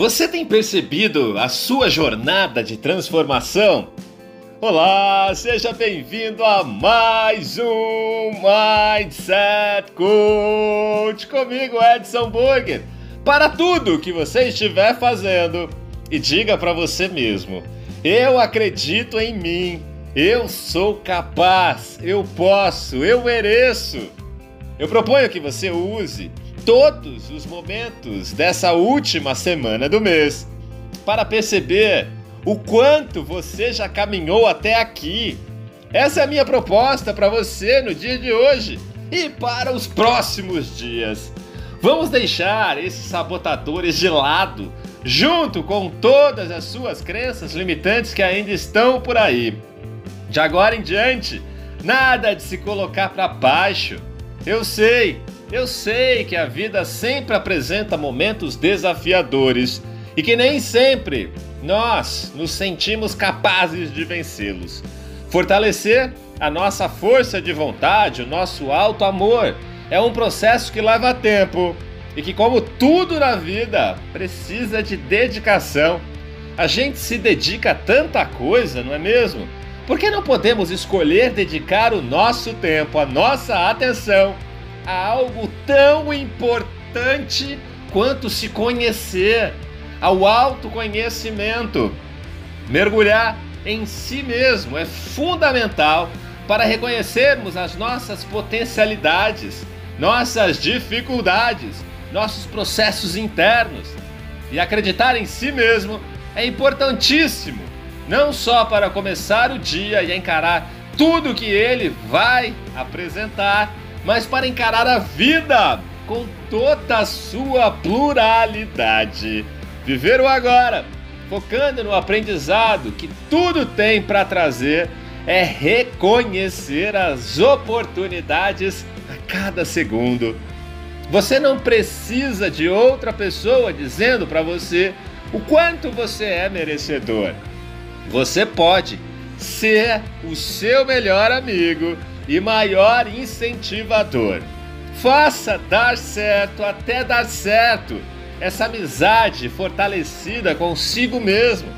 Você tem percebido a sua jornada de transformação? Olá, seja bem-vindo a mais um Mindset Coach comigo, Edson Burger. Para tudo que você estiver fazendo e diga para você mesmo: eu acredito em mim, eu sou capaz, eu posso, eu mereço. Eu proponho que você use todos os momentos dessa última semana do mês para perceber o quanto você já caminhou até aqui. Essa é a minha proposta para você no dia de hoje e para os próximos dias. Vamos deixar esses sabotadores de lado, junto com todas as suas crenças limitantes que ainda estão por aí. De agora em diante, nada de se colocar para baixo. Eu sei, eu sei que a vida sempre apresenta momentos desafiadores e que nem sempre nós nos sentimos capazes de vencê-los. Fortalecer a nossa força de vontade, o nosso alto amor, é um processo que leva tempo e que, como tudo na vida, precisa de dedicação. A gente se dedica a tanta coisa, não é mesmo? Por que não podemos escolher dedicar o nosso tempo, a nossa atenção? A algo tão importante quanto se conhecer, ao autoconhecimento. Mergulhar em si mesmo é fundamental para reconhecermos as nossas potencialidades, nossas dificuldades, nossos processos internos. E acreditar em si mesmo é importantíssimo, não só para começar o dia e encarar tudo que ele vai apresentar, mas para encarar a vida com toda a sua pluralidade. Viver o agora, focando no aprendizado que tudo tem para trazer, é reconhecer as oportunidades a cada segundo. Você não precisa de outra pessoa dizendo para você o quanto você é merecedor. Você pode ser o seu melhor amigo e maior incentivador. Faça dar certo até dar certo. Essa amizade fortalecida consigo mesmo.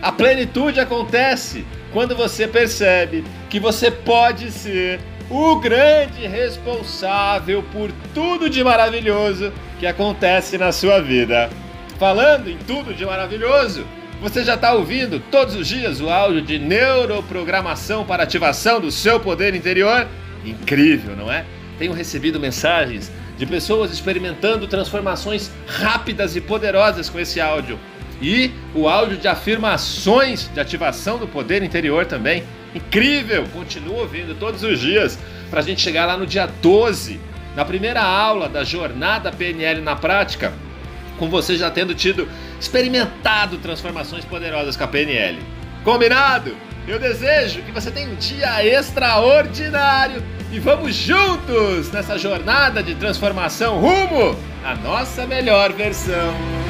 A plenitude acontece quando você percebe que você pode ser o grande responsável por tudo de maravilhoso que acontece na sua vida. Falando em tudo de maravilhoso, você já está ouvindo todos os dias o áudio de neuroprogramação para ativação do seu poder interior? Incrível, não é? Tenho recebido mensagens de pessoas experimentando transformações rápidas e poderosas com esse áudio. E o áudio de afirmações de ativação do poder interior também. Incrível! Continua ouvindo todos os dias para a gente chegar lá no dia 12, na primeira aula da jornada PNL na prática com você já tendo tido experimentado transformações poderosas com a PNL. Combinado? Eu desejo que você tenha um dia extraordinário e vamos juntos nessa jornada de transformação rumo à nossa melhor versão.